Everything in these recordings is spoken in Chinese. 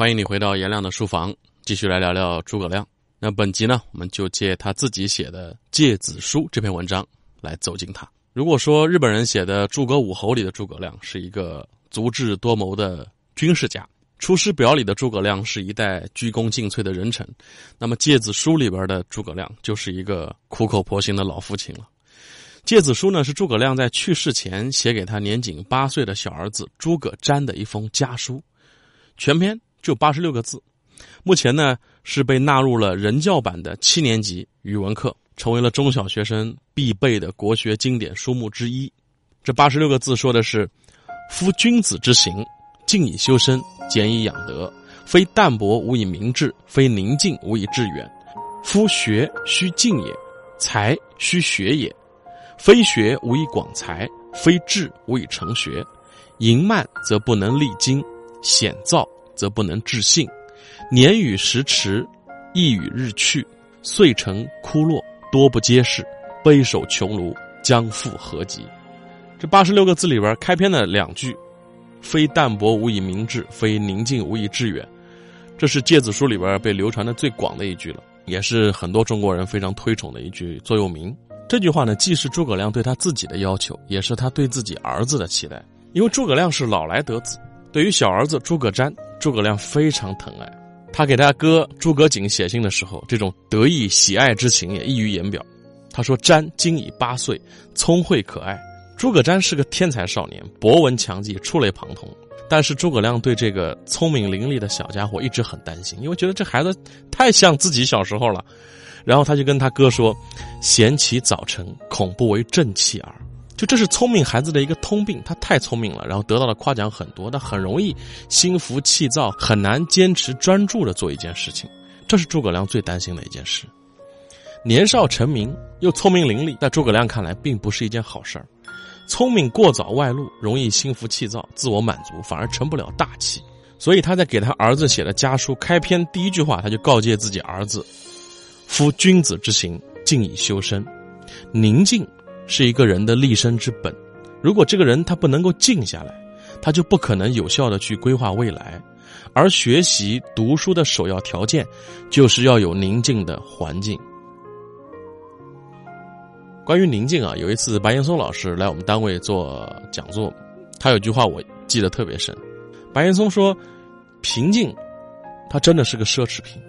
欢迎你回到颜亮的书房，继续来聊聊诸葛亮。那本集呢，我们就借他自己写的《诫子书》这篇文章来走进他。如果说日本人写的《诸葛武侯》里的诸葛亮是一个足智多谋的军事家，《出师表》里的诸葛亮是一代鞠躬尽瘁的人臣，那么《诫子书》里边的诸葛亮就是一个苦口婆心的老父亲了。《诫子书》呢，是诸葛亮在去世前写给他年仅八岁的小儿子诸葛瞻的一封家书，全篇就八十六个字。目前呢，是被纳入了人教版的七年级语文课，成为了中小学生必备的国学经典书目之一。这八十六个字说的是：“夫君子之行，静以修身，俭以养德。非淡泊无以明志，非宁静无以致远。夫学须静也，才须学也。”非学无以广才，非志无以成学。盈慢则不能励精，险躁则不能致性。年与时迟，意与日去，遂成枯落，多不接世，悲守穷庐，将复何及？这八十六个字里边，开篇的两句：“非淡泊无以明志，非宁静无以致远。”这是《诫子书》里边被流传的最广的一句了，也是很多中国人非常推崇的一句座右铭。这句话呢，既是诸葛亮对他自己的要求，也是他对自己儿子的期待。因为诸葛亮是老来得子，对于小儿子诸葛瞻，诸葛亮非常疼爱。他给他哥诸葛瑾写信的时候，这种得意喜爱之情也溢于言表。他说：“瞻今已八岁，聪慧可爱。诸葛瞻是个天才少年，博闻强记，触类旁通。但是诸葛亮对这个聪明伶俐的小家伙一直很担心，因为觉得这孩子太像自己小时候了。”然后他就跟他哥说：“贤其早成，恐不为正气耳。”就这是聪明孩子的一个通病，他太聪明了，然后得到的夸奖很多，他很容易心浮气躁，很难坚持专注的做一件事情。这是诸葛亮最担心的一件事。年少成名又聪明伶俐，在诸葛亮看来并不是一件好事儿。聪明过早外露，容易心浮气躁、自我满足，反而成不了大器。所以他在给他儿子写的家书开篇第一句话，他就告诫自己儿子。夫君子之行，静以修身。宁静是一个人的立身之本。如果这个人他不能够静下来，他就不可能有效的去规划未来。而学习读书的首要条件，就是要有宁静的环境。关于宁静啊，有一次白岩松老师来我们单位做讲座，他有句话我记得特别深。白岩松说：“平静，它真的是个奢侈品。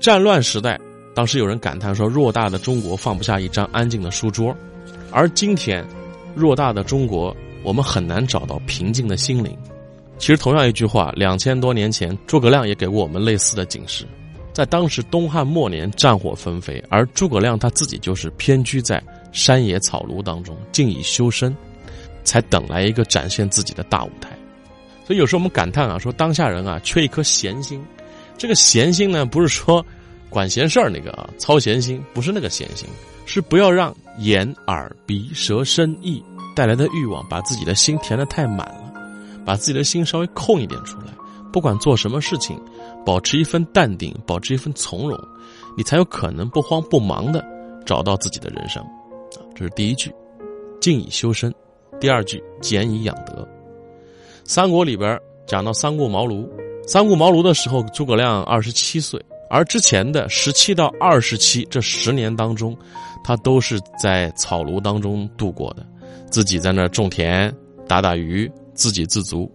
战乱时代。”当时有人感叹说：“偌大的中国放不下一张安静的书桌。”而今天，偌大的中国，我们很难找到平静的心灵。其实，同样一句话，两千多年前，诸葛亮也给过我们类似的警示。在当时东汉末年，战火纷飞，而诸葛亮他自己就是偏居在山野草庐当中，静以修身，才等来一个展现自己的大舞台。所以，有时候我们感叹啊，说当下人啊，缺一颗闲心。这个闲心呢，不是说。管闲事儿那个啊，操闲心不是那个闲心，是不要让眼耳鼻舌身意带来的欲望把自己的心填得太满了，把自己的心稍微空一点出来。不管做什么事情，保持一份淡定，保持一份从容，你才有可能不慌不忙的找到自己的人生。这是第一句，静以修身；第二句，俭以养德。三国里边讲到三顾茅庐，三顾茅庐的时候，诸葛亮二十七岁。而之前的十七到二十七这十年当中，他都是在草庐当中度过的，自己在那儿种田、打打鱼，自给自足，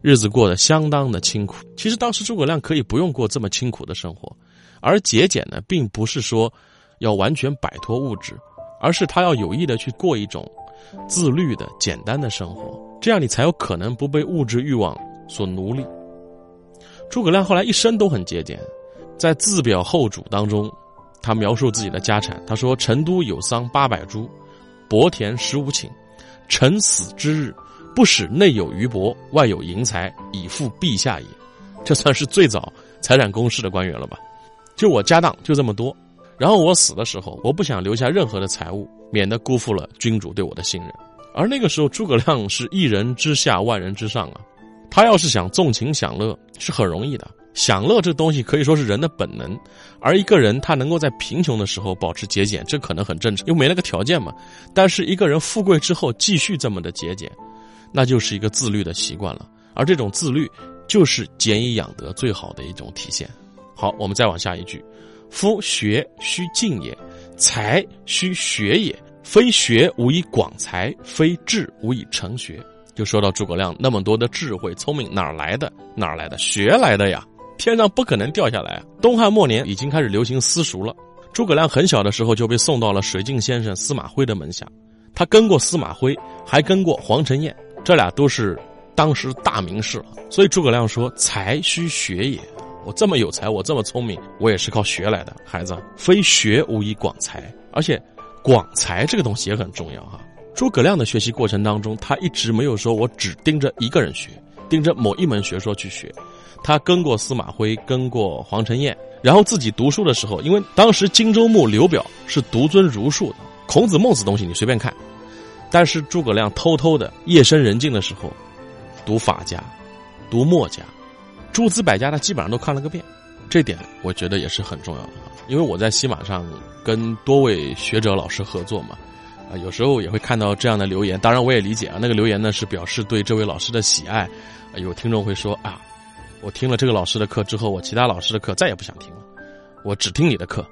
日子过得相当的清苦。其实当时诸葛亮可以不用过这么清苦的生活，而节俭呢，并不是说要完全摆脱物质，而是他要有意的去过一种自律的简单的生活，这样你才有可能不被物质欲望所奴隶。诸葛亮后来一生都很节俭。在自表后主当中，他描述自己的家产。他说：“成都有桑八百株，薄田十五顷。臣死之日，不使内有余帛，外有银财，以付陛下也。”这算是最早财产公示的官员了吧？就我家当就这么多。然后我死的时候，我不想留下任何的财物，免得辜负了君主对我的信任。而那个时候，诸葛亮是一人之下，万人之上啊。他要是想纵情享乐，是很容易的。享乐这东西可以说是人的本能，而一个人他能够在贫穷的时候保持节俭，这可能很正常，因为没那个条件嘛。但是一个人富贵之后继续这么的节俭，那就是一个自律的习惯了。而这种自律，就是俭以养德最好的一种体现。好，我们再往下一句：夫学须进也，才须学也。非学无以广才，非智无以成学。就说到诸葛亮那么多的智慧、聪明哪儿来的？哪儿来的？学来的呀！天上不可能掉下来啊！东汉末年已经开始流行私塾了。诸葛亮很小的时候就被送到了水镜先生司马徽的门下，他跟过司马徽，还跟过黄承彦，这俩都是当时大名士了。所以诸葛亮说：“才须学也。我这么有才，我这么聪明，我也是靠学来的。孩子，非学无以广才，而且。”广才这个东西也很重要哈。诸葛亮的学习过程当中，他一直没有说我只盯着一个人学，盯着某一门学说去学。他跟过司马徽，跟过黄承彦，然后自己读书的时候，因为当时荆州牧刘表是独尊儒术的，孔子、孟子东西你随便看。但是诸葛亮偷偷的夜深人静的时候，读法家，读墨家，诸子百家他基本上都看了个遍。这点我觉得也是很重要的，因为我在西马上跟多位学者老师合作嘛，啊，有时候也会看到这样的留言。当然我也理解啊，那个留言呢是表示对这位老师的喜爱。有听众会说啊，我听了这个老师的课之后，我其他老师的课再也不想听了，我只听你的课。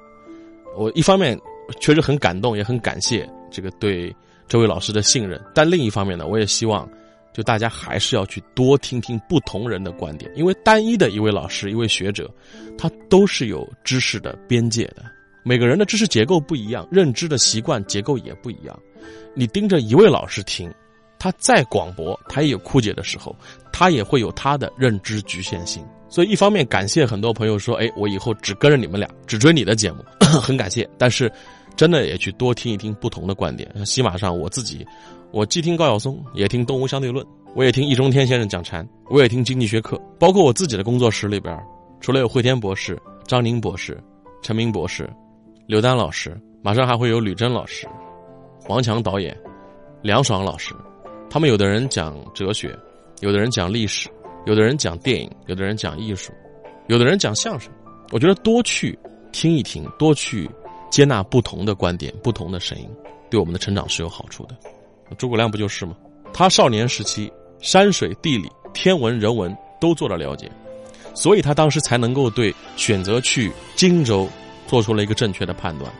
我一方面确实很感动，也很感谢这个对这位老师的信任，但另一方面呢，我也希望。就大家还是要去多听听不同人的观点，因为单一的一位老师、一位学者，他都是有知识的边界的。每个人的知识结构不一样，认知的习惯结构也不一样。你盯着一位老师听，他再广博，他也有枯竭的时候，他也会有他的认知局限性。所以，一方面感谢很多朋友说：“哎，我以后只跟着你们俩，只追你的节目。”很感谢，但是真的也去多听一听不同的观点。喜马上我自己。我既听高晓松，也听《东吴相对论》，我也听易中天先生讲禅，我也听经济学课。包括我自己的工作室里边，除了有惠天博士、张宁博士、陈明博士、刘丹老师，马上还会有吕珍老师、王强导演、梁爽老师。他们有的人讲哲学，有的人讲历史，有的人讲电影，有的人讲艺术，有的人讲相声。我觉得多去听一听，多去接纳不同的观点、不同的声音，对我们的成长是有好处的。诸葛亮不就是吗？他少年时期山水、地理、天文、人文都做了了解，所以他当时才能够对选择去荆州做出了一个正确的判断。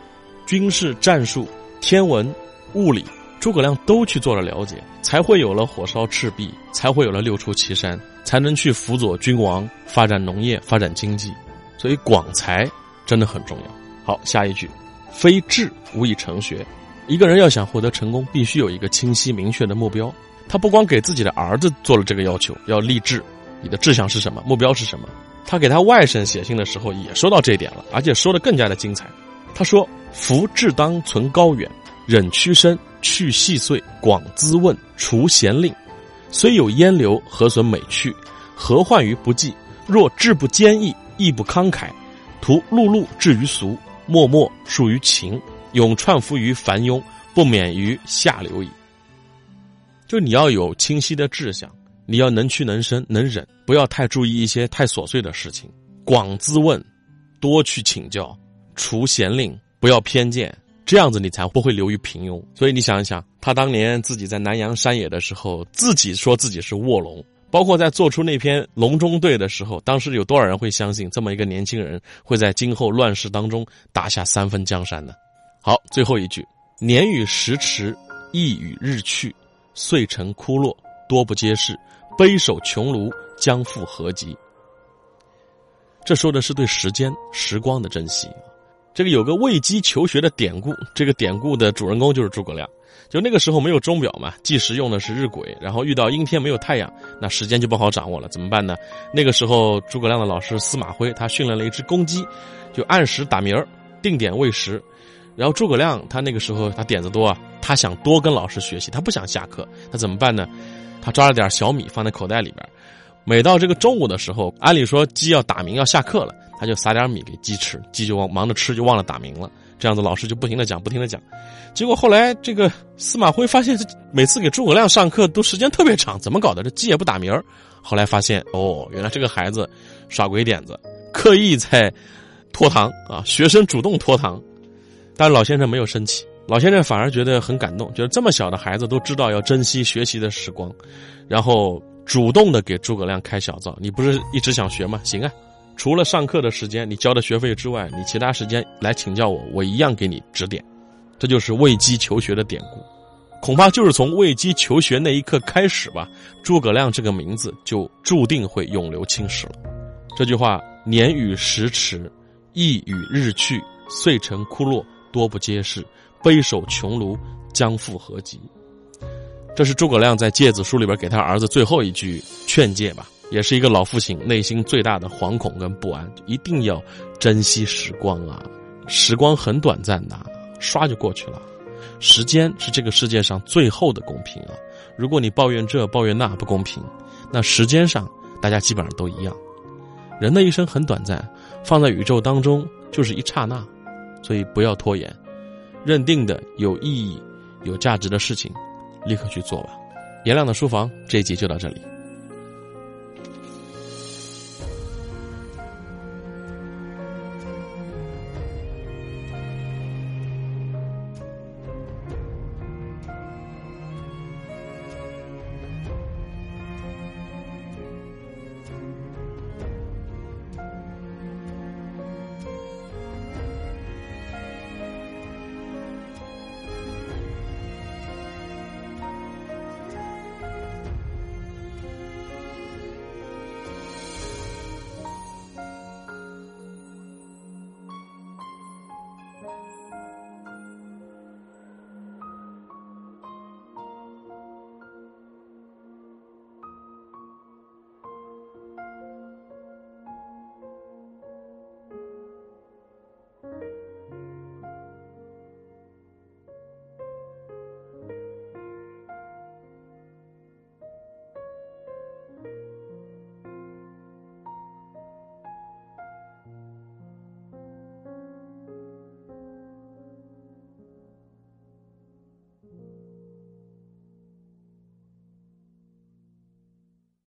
军事、战术、天文、物理，诸葛亮都去做了了解，才会有了火烧赤壁，才会有了六出祁山，才能去辅佐君王发展农业、发展经济。所以广才真的很重要。好，下一句，非智无以成学。一个人要想获得成功，必须有一个清晰明确的目标。他不光给自己的儿子做了这个要求，要立志，你的志向是什么？目标是什么？他给他外甥写信的时候也说到这点了，而且说的更加的精彩。他说：“夫志当存高远，忍屈伸，去细碎，广滋问，除闲令。虽有烟流，何损美趣？何患于不济？若志不坚毅，亦不慷慨，徒碌碌至于俗，默默属于情。”永串伏于凡庸，不免于下流矣。就你要有清晰的志向，你要能屈能伸，能忍，不要太注意一些太琐碎的事情。广自问，多去请教，除闲令，不要偏见，这样子你才不会流于平庸。所以你想一想，他当年自己在南阳山野的时候，自己说自己是卧龙，包括在做出那篇《隆中对》的时候，当时有多少人会相信这么一个年轻人会在今后乱世当中打下三分江山呢？好，最后一句：年与时驰，意与日去，遂成枯落，多不接世，悲守穷庐，将复何及？这说的是对时间、时光的珍惜。这个有个喂鸡求学的典故，这个典故的主人公就是诸葛亮。就那个时候没有钟表嘛，计时用的是日晷，然后遇到阴天没有太阳，那时间就不好掌握了，怎么办呢？那个时候诸葛亮的老师司马徽，他训练了一只公鸡，就按时打鸣儿，定点喂食。然后诸葛亮他那个时候他点子多啊，他想多跟老师学习，他不想下课，他怎么办呢？他抓了点小米放在口袋里边，每到这个中午的时候，按理说鸡要打鸣要下课了，他就撒点米给鸡吃，鸡就忘忙着吃就忘了打鸣了，这样子老师就不停的讲不停的讲，结果后来这个司马徽发现每次给诸葛亮上课都时间特别长，怎么搞的？这鸡也不打鸣后来发现哦，原来这个孩子耍鬼点子，刻意在拖堂啊，学生主动拖堂。但是老先生没有生气，老先生反而觉得很感动，觉得这么小的孩子都知道要珍惜学习的时光，然后主动的给诸葛亮开小灶。你不是一直想学吗？行啊，除了上课的时间你交的学费之外，你其他时间来请教我，我一样给你指点。这就是喂鸡求学的典故。恐怕就是从喂鸡求学那一刻开始吧，诸葛亮这个名字就注定会永留青史了。这句话“年与时迟，意与日去，遂成枯落，多不接世，悲守穷庐，将复何及？”这是诸葛亮在《诫子书》里边给他儿子最后一句劝诫吧，也是一个老父亲内心最大的惶恐跟不安。一定要珍惜时光啊，时光很短暂的，唰就过去了。时间是这个世界上最后的公平啊！如果你抱怨这抱怨那不公平，那时间上大家基本上都一样。人的一生很短暂，放在宇宙当中就是一刹那，所以不要拖延，认定的有意义、有价值的事情，立刻去做吧。颜亮的书房这一集就到这里。